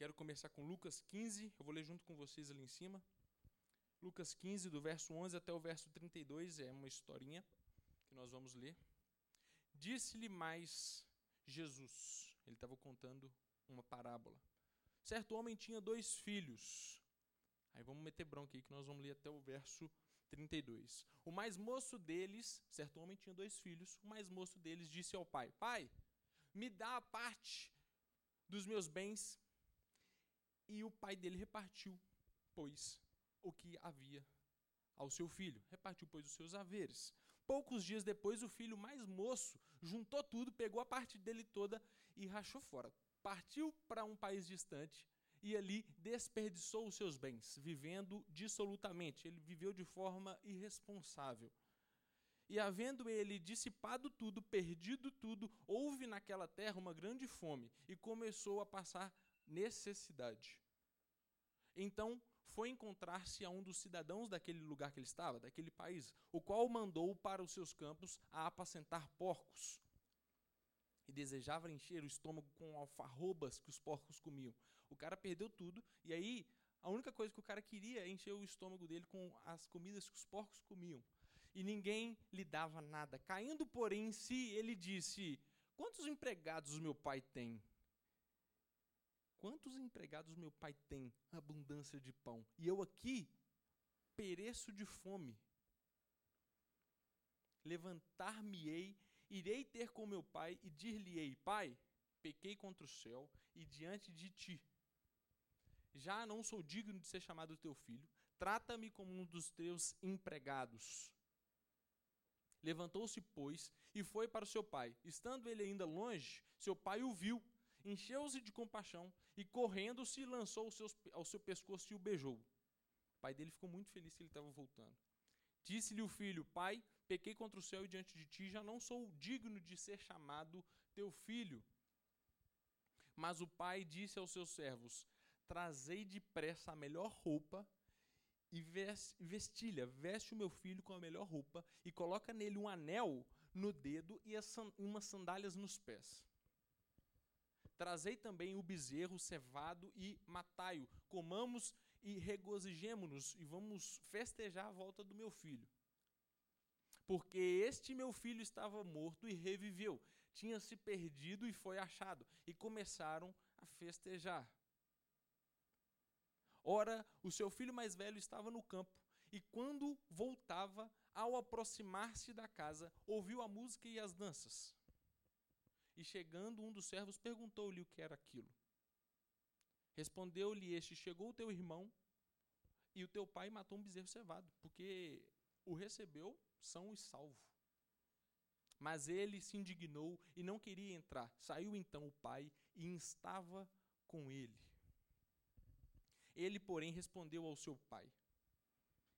Quero começar com Lucas 15, eu vou ler junto com vocês ali em cima. Lucas 15, do verso 11 até o verso 32, é uma historinha que nós vamos ler. Disse-lhe mais Jesus, ele estava contando uma parábola. Certo homem tinha dois filhos. Aí vamos meter bronca aí que nós vamos ler até o verso 32. O mais moço deles, certo homem tinha dois filhos, o mais moço deles disse ao pai: Pai, me dá a parte dos meus bens. E o pai dele repartiu, pois, o que havia ao seu filho. Repartiu, pois, os seus haveres. Poucos dias depois, o filho mais moço juntou tudo, pegou a parte dele toda e rachou fora. Partiu para um país distante e ali desperdiçou os seus bens, vivendo dissolutamente. Ele viveu de forma irresponsável. E havendo ele dissipado tudo, perdido tudo, houve naquela terra uma grande fome e começou a passar necessidade. Então foi encontrar-se a um dos cidadãos daquele lugar que ele estava, daquele país, o qual o mandou para os seus campos a apacentar porcos e desejava encher o estômago com alfarrobas que os porcos comiam. O cara perdeu tudo e aí a única coisa que o cara queria é encher o estômago dele com as comidas que os porcos comiam. E ninguém lhe dava nada. Caindo, porém, em si, ele disse: Quantos empregados meu pai tem? Quantos empregados meu pai tem? Abundância de pão. E eu aqui pereço de fome. Levantar-me-ei Irei ter com meu pai e dir-lhe-ei: Pai, pequei contra o céu e diante de ti. Já não sou digno de ser chamado teu filho. Trata-me como um dos teus empregados. Levantou-se, pois, e foi para o seu pai. Estando ele ainda longe, seu pai o viu, encheu-se de compaixão e, correndo, se lançou ao, seus, ao seu pescoço e o beijou. O pai dele ficou muito feliz que ele estava voltando. Disse-lhe o filho: Pai, pequei contra o céu e diante de ti, já não sou digno de ser chamado teu filho. Mas o pai disse aos seus servos: Trazei depressa a melhor roupa e vestilha, veste o meu filho com a melhor roupa e coloca nele um anel no dedo e umas sandálias nos pés. Trazei também o bezerro cevado e matai-o. Comamos e regozijemo-nos e vamos festejar a volta do meu filho. Porque este meu filho estava morto e reviveu, tinha se perdido e foi achado, e começaram a festejar. Ora, o seu filho mais velho estava no campo, e quando voltava, ao aproximar-se da casa, ouviu a música e as danças. E chegando um dos servos, perguntou-lhe o que era aquilo. Respondeu-lhe este: Chegou o teu irmão e o teu pai matou um bezerro cevado, porque o recebeu são e salvo. Mas ele se indignou e não queria entrar. Saiu então o pai e instava com ele. Ele, porém, respondeu ao seu pai: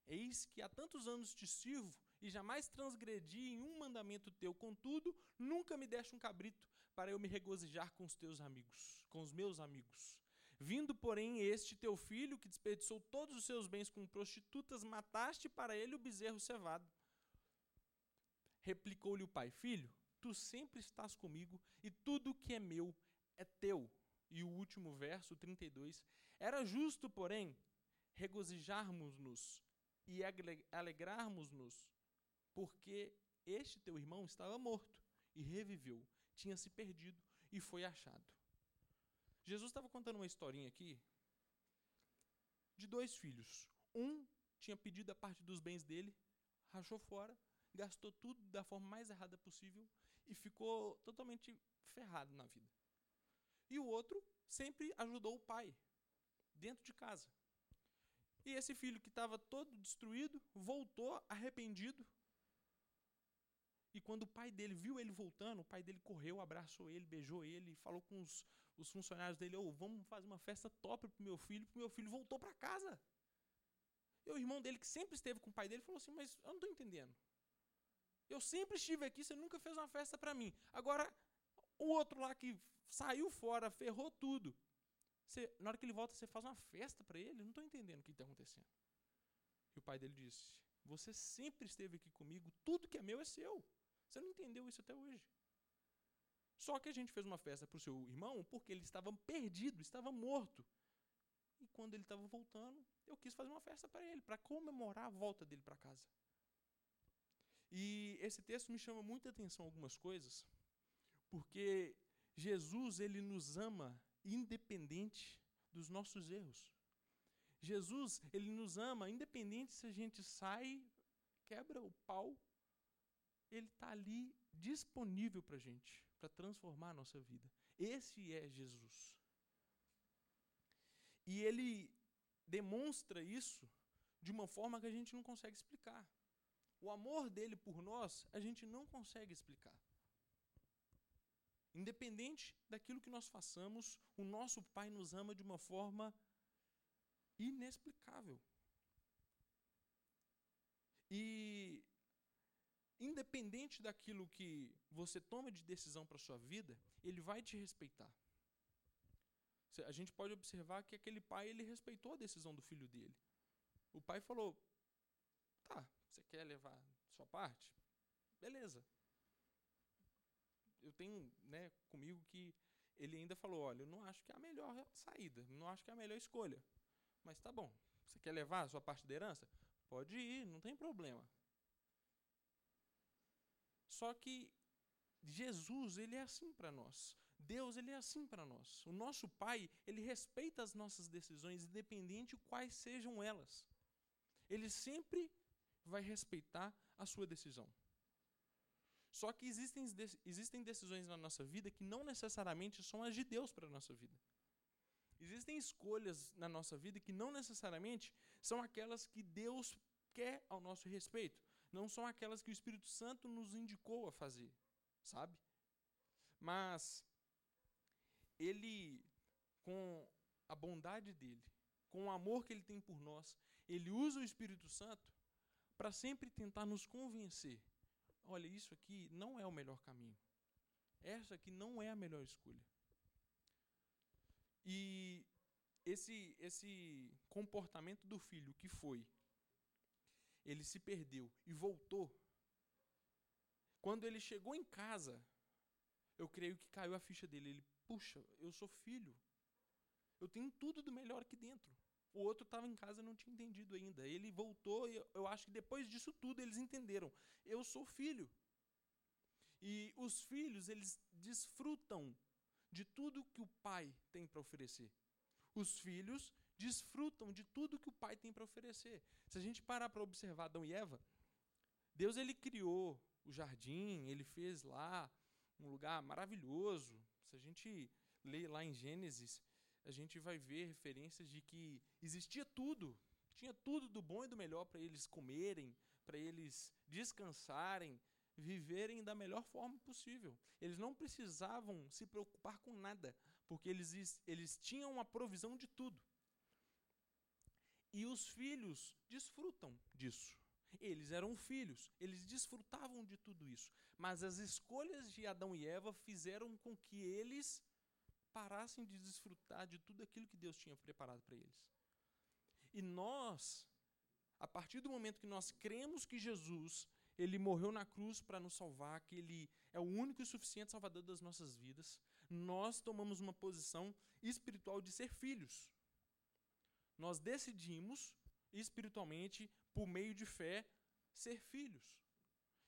Eis que há tantos anos te sirvo e jamais transgredi em um mandamento teu. Contudo, nunca me deste um cabrito para eu me regozijar com os teus amigos, com os meus amigos. Vindo, porém, este teu filho, que desperdiçou todos os seus bens com prostitutas, mataste para ele o bezerro cevado. Replicou-lhe o pai: Filho, tu sempre estás comigo e tudo que é meu é teu. E o último verso, 32. Era justo, porém, regozijarmos-nos e alegrarmos-nos porque este teu irmão estava morto e reviveu, tinha se perdido e foi achado. Jesus estava contando uma historinha aqui de dois filhos. Um tinha pedido a parte dos bens dele, rachou fora, gastou tudo da forma mais errada possível e ficou totalmente ferrado na vida. E o outro sempre ajudou o pai dentro de casa. E esse filho que estava todo destruído voltou arrependido e quando o pai dele viu ele voltando, o pai dele correu, abraçou ele, beijou ele, falou com os, os funcionários dele: oh, vamos fazer uma festa top pro meu filho, porque meu filho voltou para casa. E o irmão dele, que sempre esteve com o pai dele, falou assim: Mas eu não estou entendendo. Eu sempre estive aqui, você nunca fez uma festa para mim. Agora, o outro lá que saiu fora, ferrou tudo. Você, na hora que ele volta, você faz uma festa para ele? Eu não estou entendendo o que está acontecendo. E o pai dele disse: Você sempre esteve aqui comigo, tudo que é meu é seu. Você não entendeu isso até hoje. Só que a gente fez uma festa para o seu irmão porque ele estava perdido, estava morto. E quando ele estava voltando, eu quis fazer uma festa para ele, para comemorar a volta dele para casa. E esse texto me chama muita atenção algumas coisas, porque Jesus ele nos ama independente dos nossos erros. Jesus ele nos ama independente se a gente sai, quebra o pau, ele está ali disponível para a gente, para transformar a nossa vida. Esse é Jesus. E ele demonstra isso de uma forma que a gente não consegue explicar. O amor dele por nós, a gente não consegue explicar. Independente daquilo que nós façamos, o nosso Pai nos ama de uma forma inexplicável. E independente daquilo que você toma de decisão para a sua vida, ele vai te respeitar. A gente pode observar que aquele pai ele respeitou a decisão do filho dele. O pai falou: "Tá, você quer levar sua parte? Beleza. Eu tenho, né, comigo que ele ainda falou: "Olha, eu não acho que é a melhor saída, não acho que é a melhor escolha. Mas tá bom. Você quer levar a sua parte da herança? Pode ir, não tem problema. Só que Jesus, ele é assim para nós. Deus, ele é assim para nós. O nosso Pai, ele respeita as nossas decisões, independente de quais sejam elas. Ele sempre vai respeitar a sua decisão. Só que existem, existem decisões na nossa vida que não necessariamente são as de Deus para a nossa vida. Existem escolhas na nossa vida que não necessariamente são aquelas que Deus quer ao nosso respeito não são aquelas que o Espírito Santo nos indicou a fazer, sabe? Mas ele, com a bondade dele, com o amor que ele tem por nós, ele usa o Espírito Santo para sempre tentar nos convencer: olha, isso aqui não é o melhor caminho. Essa aqui não é a melhor escolha. E esse, esse comportamento do filho que foi ele se perdeu e voltou. Quando ele chegou em casa, eu creio que caiu a ficha dele. Ele, puxa, eu sou filho. Eu tenho tudo do melhor aqui dentro. O outro estava em casa e não tinha entendido ainda. Ele voltou e eu acho que depois disso tudo eles entenderam. Eu sou filho. E os filhos, eles desfrutam de tudo que o pai tem para oferecer. Os filhos desfrutam de tudo que o Pai tem para oferecer. Se a gente parar para observar Adão e Eva, Deus ele criou o jardim, ele fez lá um lugar maravilhoso. Se a gente lê lá em Gênesis, a gente vai ver referências de que existia tudo, tinha tudo do bom e do melhor para eles comerem, para eles descansarem, viverem da melhor forma possível. Eles não precisavam se preocupar com nada, porque eles, eles tinham a provisão de tudo. E os filhos desfrutam disso. Eles eram filhos, eles desfrutavam de tudo isso. Mas as escolhas de Adão e Eva fizeram com que eles parassem de desfrutar de tudo aquilo que Deus tinha preparado para eles. E nós, a partir do momento que nós cremos que Jesus, ele morreu na cruz para nos salvar, que ele é o único e suficiente salvador das nossas vidas, nós tomamos uma posição espiritual de ser filhos nós decidimos espiritualmente, por meio de fé, ser filhos.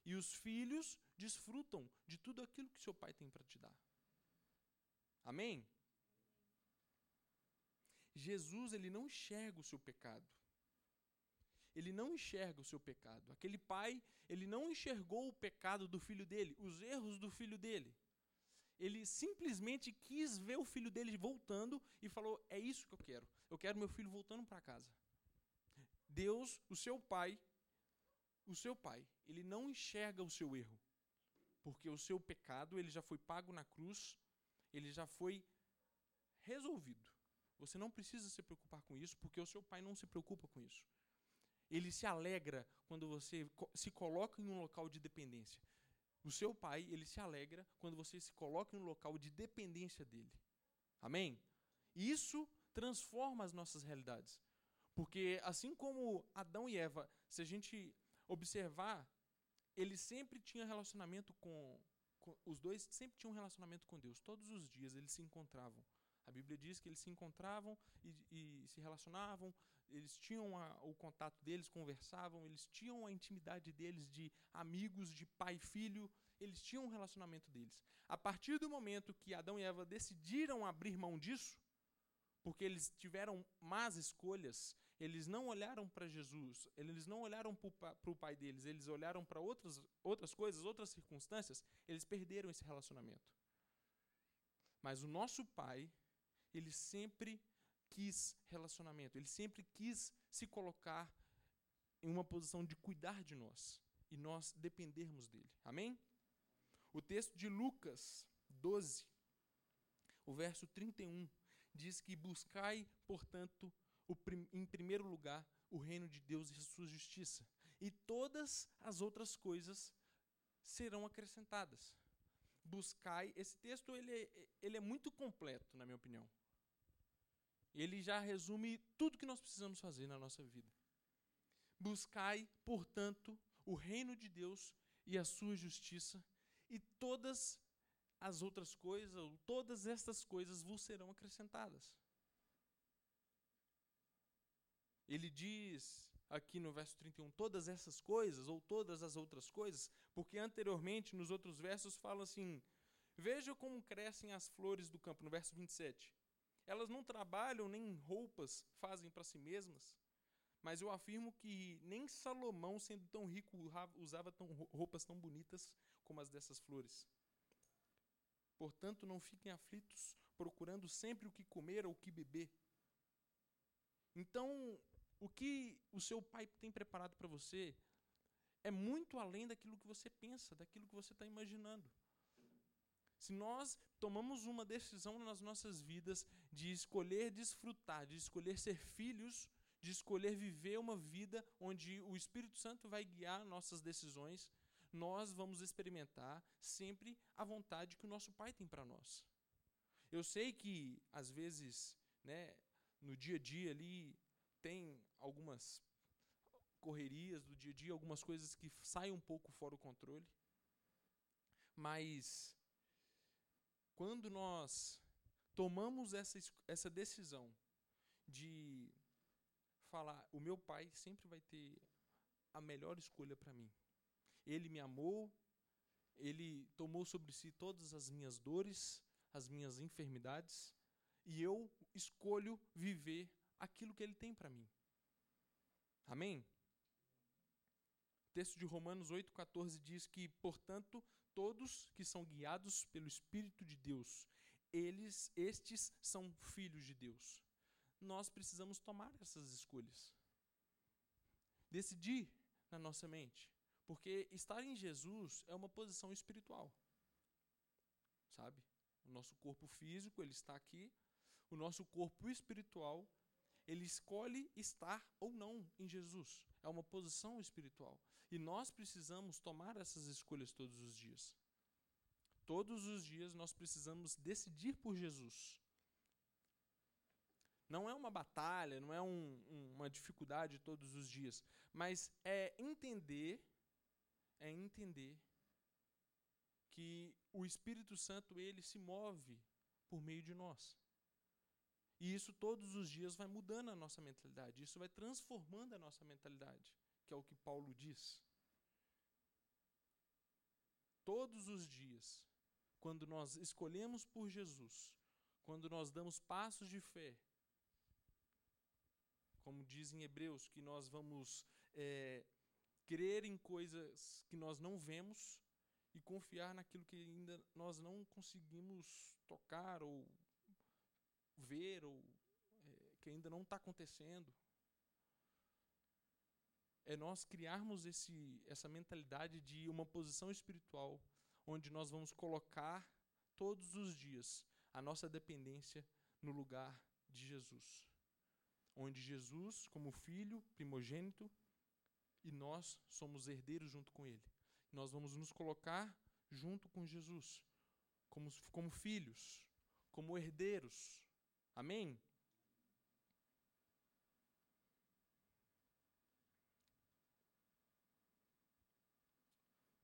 E os filhos desfrutam de tudo aquilo que seu pai tem para te dar. Amém? Jesus, ele não enxerga o seu pecado. Ele não enxerga o seu pecado. Aquele pai, ele não enxergou o pecado do filho dele, os erros do filho dele. Ele simplesmente quis ver o filho dele voltando e falou: É isso que eu quero. Eu quero meu filho voltando para casa. Deus, o seu pai, o seu pai, ele não enxerga o seu erro. Porque o seu pecado, ele já foi pago na cruz, ele já foi resolvido. Você não precisa se preocupar com isso, porque o seu pai não se preocupa com isso. Ele se alegra quando você se coloca em um local de dependência. O seu pai, ele se alegra quando você se coloca em um local de dependência dele. Amém? Isso transforma as nossas realidades. Porque assim como Adão e Eva, se a gente observar, eles sempre tinham relacionamento com, os dois sempre tinham um relacionamento com Deus. Todos os dias eles se encontravam. A Bíblia diz que eles se encontravam e, e se relacionavam, eles tinham a, o contato deles, conversavam, eles tinham a intimidade deles de amigos, de pai e filho, eles tinham um relacionamento deles. A partir do momento que Adão e Eva decidiram abrir mão disso, porque eles tiveram más escolhas, eles não olharam para Jesus, eles não olharam para o pai deles, eles olharam para outras, outras coisas, outras circunstâncias, eles perderam esse relacionamento. Mas o nosso pai, ele sempre quis relacionamento, ele sempre quis se colocar em uma posição de cuidar de nós e nós dependermos dele. Amém? O texto de Lucas 12, o verso 31, diz que buscai, portanto, prim em primeiro lugar o reino de Deus e a sua justiça, e todas as outras coisas serão acrescentadas. Buscai, esse texto ele é, ele é muito completo, na minha opinião. Ele já resume tudo que nós precisamos fazer na nossa vida. Buscai, portanto, o reino de Deus e a sua justiça, e todas as outras coisas, ou todas estas coisas vos serão acrescentadas. Ele diz aqui no verso 31, todas essas coisas, ou todas as outras coisas, porque anteriormente, nos outros versos, fala assim: Veja como crescem as flores do campo, no verso 27. Elas não trabalham nem roupas fazem para si mesmas, mas eu afirmo que nem Salomão, sendo tão rico, usava tão, roupas tão bonitas como as dessas flores. Portanto, não fiquem aflitos, procurando sempre o que comer ou o que beber. Então, o que o seu pai tem preparado para você é muito além daquilo que você pensa, daquilo que você está imaginando. Se nós tomamos uma decisão nas nossas vidas de escolher desfrutar, de escolher ser filhos, de escolher viver uma vida onde o Espírito Santo vai guiar nossas decisões, nós vamos experimentar sempre a vontade que o nosso Pai tem para nós. Eu sei que, às vezes, né, no dia a dia ali, tem algumas correrias do dia a dia, algumas coisas que saem um pouco fora o controle, mas quando nós tomamos essa, essa decisão de falar, o meu pai sempre vai ter a melhor escolha para mim. Ele me amou, ele tomou sobre si todas as minhas dores, as minhas enfermidades, e eu escolho viver aquilo que ele tem para mim. Amém? O texto de Romanos 8,14 diz que, portanto, todos que são guiados pelo Espírito de Deus, eles, estes são filhos de Deus. Nós precisamos tomar essas escolhas. Decidir na nossa mente. Porque estar em Jesus é uma posição espiritual. Sabe? O nosso corpo físico, ele está aqui. O nosso corpo espiritual, ele escolhe estar ou não em Jesus. É uma posição espiritual. E nós precisamos tomar essas escolhas todos os dias. Todos os dias nós precisamos decidir por Jesus. Não é uma batalha, não é um, um, uma dificuldade todos os dias, mas é entender é entender que o Espírito Santo ele se move por meio de nós. E isso todos os dias vai mudando a nossa mentalidade, isso vai transformando a nossa mentalidade, que é o que Paulo diz. Todos os dias, quando nós escolhemos por Jesus, quando nós damos passos de fé, como diz em Hebreus, que nós vamos é, crer em coisas que nós não vemos e confiar naquilo que ainda nós não conseguimos tocar ou ver ou é, que ainda não está acontecendo. É nós criarmos esse, essa mentalidade de uma posição espiritual onde nós vamos colocar todos os dias a nossa dependência no lugar de Jesus. Onde Jesus, como filho primogênito, e nós somos herdeiros junto com Ele. Nós vamos nos colocar junto com Jesus, como, como filhos, como herdeiros. Amém?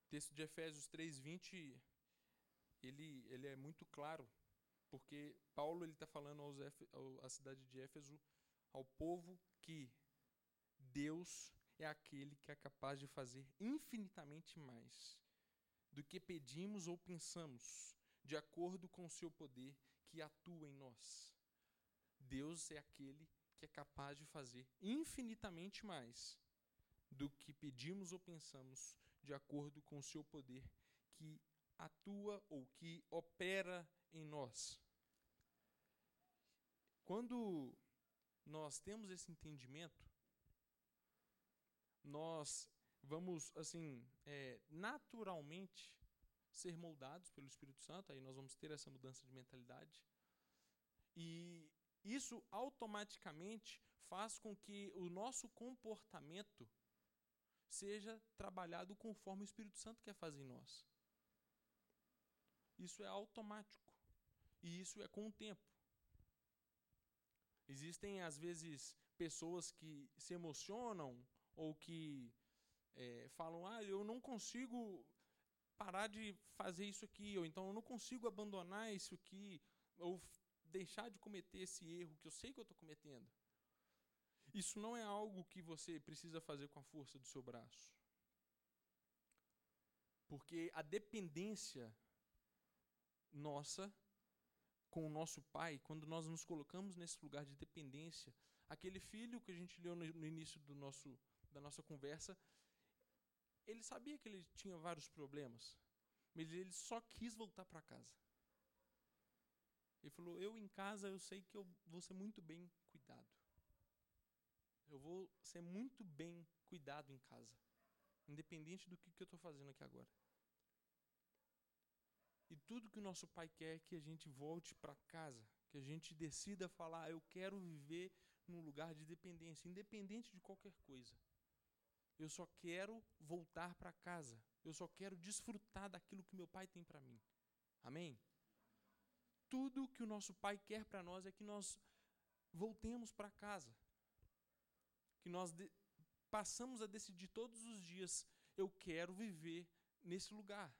O texto de Efésios 3:20 ele, ele é muito claro, porque Paulo ele está falando aos ao, à cidade de Éfeso, ao povo, que Deus é aquele que é capaz de fazer infinitamente mais do que pedimos ou pensamos, de acordo com o seu poder que atua em nós. Deus é aquele que é capaz de fazer infinitamente mais do que pedimos ou pensamos, de acordo com o seu poder que atua ou que opera em nós. Quando nós temos esse entendimento, nós vamos, assim, é, naturalmente ser moldados pelo Espírito Santo, aí nós vamos ter essa mudança de mentalidade. E isso automaticamente faz com que o nosso comportamento seja trabalhado conforme o Espírito Santo quer fazer em nós. Isso é automático. E isso é com o tempo. Existem, às vezes, pessoas que se emocionam ou que é, falam: Ah, eu não consigo parar de fazer isso aqui, ou então eu não consigo abandonar isso aqui, ou deixar de cometer esse erro que eu sei que eu estou cometendo. Isso não é algo que você precisa fazer com a força do seu braço. Porque a dependência nossa com o nosso pai, quando nós nos colocamos nesse lugar de dependência, aquele filho que a gente leu no, início do nosso, da nossa conversa, ele sabia que ele tinha vários problemas, mas ele só quis voltar para casa. Ele falou: Eu em casa eu sei que eu vou ser muito bem cuidado. Eu vou ser muito bem cuidado em casa, independente do que, que eu estou fazendo aqui agora. E tudo que o nosso pai quer é que a gente volte para casa, que a gente decida falar: eu quero viver num lugar de dependência, independente de qualquer coisa. Eu só quero voltar para casa. Eu só quero desfrutar daquilo que meu pai tem para mim. Amém? Tudo que o nosso pai quer para nós é que nós voltemos para casa. Que nós passamos a decidir todos os dias: eu quero viver nesse lugar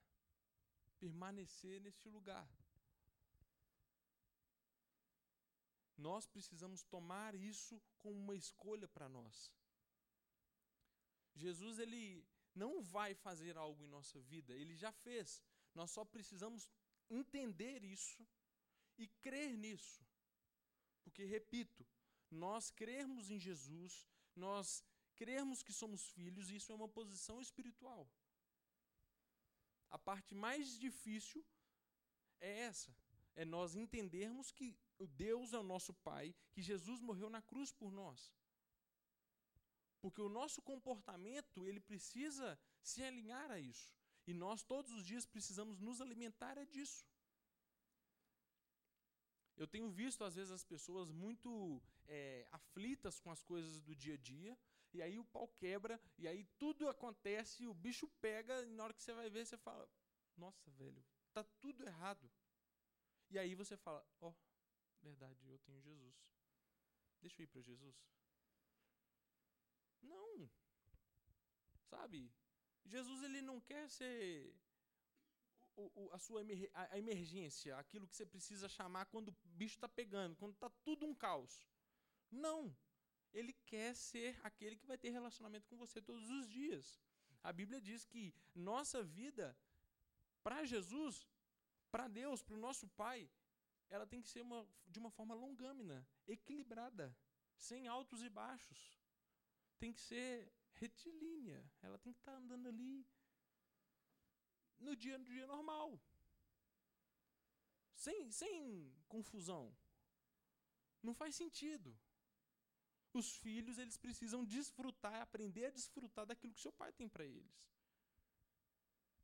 permanecer neste lugar. Nós precisamos tomar isso como uma escolha para nós. Jesus ele não vai fazer algo em nossa vida, ele já fez. Nós só precisamos entender isso e crer nisso. Porque, repito, nós crermos em Jesus, nós crermos que somos filhos, isso é uma posição espiritual. A parte mais difícil é essa: é nós entendermos que Deus é o nosso Pai, que Jesus morreu na cruz por nós. Porque o nosso comportamento, ele precisa se alinhar a isso. E nós todos os dias precisamos nos alimentar é disso. Eu tenho visto, às vezes, as pessoas muito é, aflitas com as coisas do dia a dia, e aí o pau quebra, e aí tudo acontece, o bicho pega, e na hora que você vai ver, você fala: Nossa, velho, tá tudo errado. E aí você fala: Ó, oh, verdade, eu tenho Jesus. Deixa eu ir para Jesus. Não. Sabe? Jesus ele não quer ser o, o, a sua emer, a emergência, aquilo que você precisa chamar quando o bicho está pegando, quando está tudo um caos. Não. Ele quer ser aquele que vai ter relacionamento com você todos os dias. A Bíblia diz que nossa vida, para Jesus, para Deus, para o nosso Pai, ela tem que ser uma, de uma forma longâmina, equilibrada, sem altos e baixos. Tem que ser retilínea. Ela tem que estar tá andando ali no dia, no dia normal. Sem, sem confusão. Não faz sentido. Os filhos, eles precisam desfrutar, aprender a desfrutar daquilo que seu pai tem para eles.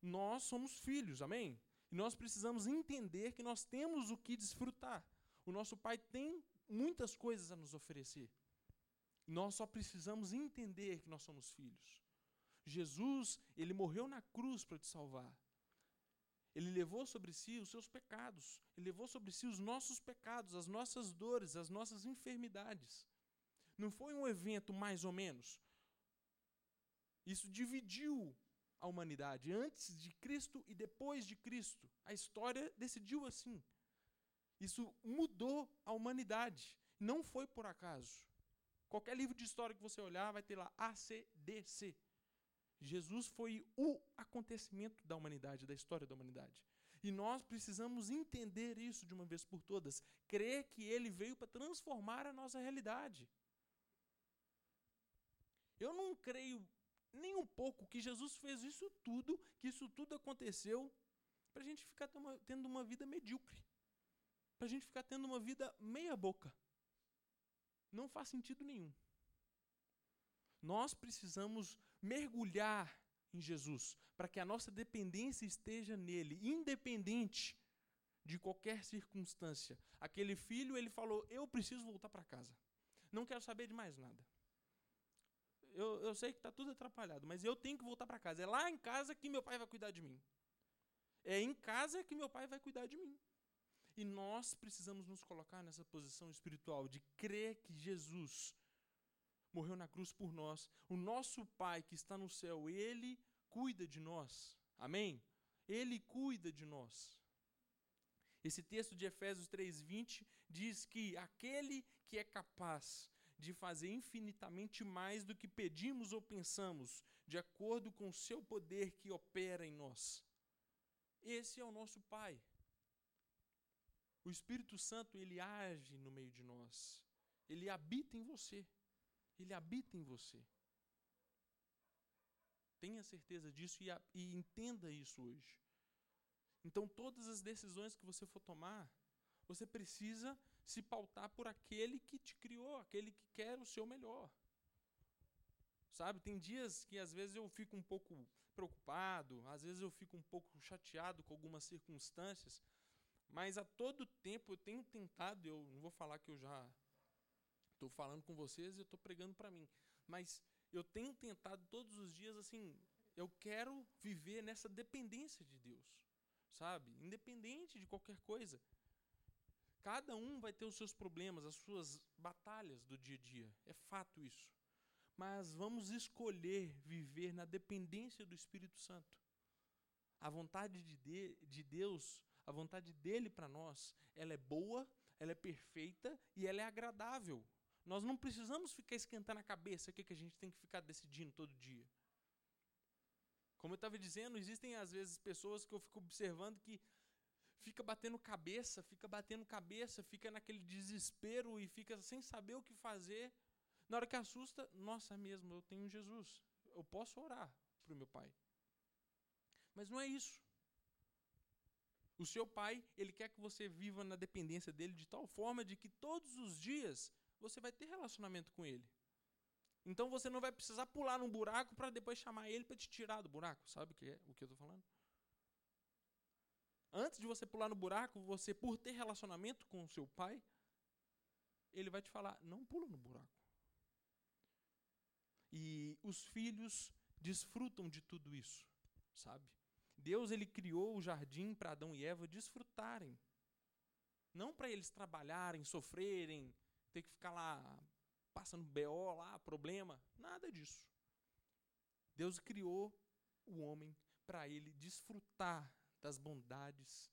Nós somos filhos, amém? E nós precisamos entender que nós temos o que desfrutar. O nosso pai tem muitas coisas a nos oferecer. Nós só precisamos entender que nós somos filhos. Jesus, ele morreu na cruz para te salvar. Ele levou sobre si os seus pecados. Ele levou sobre si os nossos pecados, as nossas dores, as nossas enfermidades. Não foi um evento mais ou menos. Isso dividiu a humanidade, antes de Cristo e depois de Cristo. A história decidiu assim. Isso mudou a humanidade. Não foi por acaso. Qualquer livro de história que você olhar vai ter lá ACDC. Jesus foi o acontecimento da humanidade, da história da humanidade. E nós precisamos entender isso de uma vez por todas, crer que ele veio para transformar a nossa realidade. Eu não creio nem um pouco que Jesus fez isso tudo, que isso tudo aconteceu para a gente ficar tendo uma vida medíocre, para a gente ficar tendo uma vida meia-boca. Não faz sentido nenhum. Nós precisamos mergulhar em Jesus para que a nossa dependência esteja nele, independente de qualquer circunstância. Aquele filho, ele falou: Eu preciso voltar para casa. Não quero saber de mais nada. Eu, eu sei que está tudo atrapalhado, mas eu tenho que voltar para casa. É lá em casa que meu pai vai cuidar de mim. É em casa que meu pai vai cuidar de mim. E nós precisamos nos colocar nessa posição espiritual de crer que Jesus morreu na cruz por nós. O nosso Pai que está no céu, ele cuida de nós. Amém? Ele cuida de nós. Esse texto de Efésios 3:20 diz que aquele que é capaz de fazer infinitamente mais do que pedimos ou pensamos, de acordo com o seu poder que opera em nós. Esse é o nosso Pai. O Espírito Santo, ele age no meio de nós. Ele habita em você. Ele habita em você. Tenha certeza disso e, e entenda isso hoje. Então, todas as decisões que você for tomar, você precisa se pautar por aquele que te criou, aquele que quer o seu melhor. Sabe, tem dias que às vezes eu fico um pouco preocupado, às vezes eu fico um pouco chateado com algumas circunstâncias, mas a todo tempo eu tenho tentado, eu não vou falar que eu já estou falando com vocês e eu estou pregando para mim, mas eu tenho tentado todos os dias assim, eu quero viver nessa dependência de Deus, sabe? Independente de qualquer coisa. Cada um vai ter os seus problemas, as suas batalhas do dia a dia. É fato isso. Mas vamos escolher viver na dependência do Espírito Santo. A vontade de, de, de Deus, a vontade dele para nós, ela é boa, ela é perfeita e ela é agradável. Nós não precisamos ficar esquentando a cabeça o que, a gente tem que ficar decidindo todo dia. Como eu estava dizendo, existem às vezes pessoas que eu fico observando que fica batendo cabeça, fica batendo cabeça, fica naquele desespero e fica sem saber o que fazer. Na hora que assusta, nossa, é mesmo, eu tenho Jesus. Eu posso orar para o meu pai. Mas não é isso. O seu pai, ele quer que você viva na dependência dele de tal forma de que todos os dias você vai ter relacionamento com ele. Então você não vai precisar pular num buraco para depois chamar ele para te tirar do buraco. Sabe o que é o que eu estou falando? Antes de você pular no buraco, você, por ter relacionamento com o seu pai, ele vai te falar: não pula no buraco. E os filhos desfrutam de tudo isso, sabe? Deus ele criou o jardim para Adão e Eva desfrutarem. Não para eles trabalharem, sofrerem, ter que ficar lá passando BO lá, problema, nada disso. Deus criou o homem para ele desfrutar das bondades,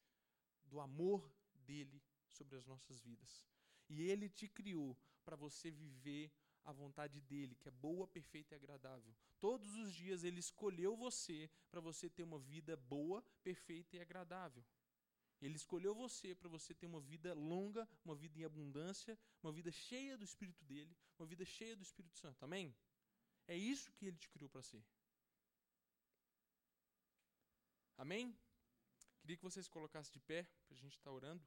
do amor dele sobre as nossas vidas. E ele te criou para você viver a vontade dele, que é boa, perfeita e agradável. Todos os dias ele escolheu você para você ter uma vida boa, perfeita e agradável. Ele escolheu você para você ter uma vida longa, uma vida em abundância, uma vida cheia do Espírito dele, uma vida cheia do Espírito Santo. Amém? É isso que ele te criou para ser. Amém? Queria que vocês colocassem de pé, para a gente estar tá orando.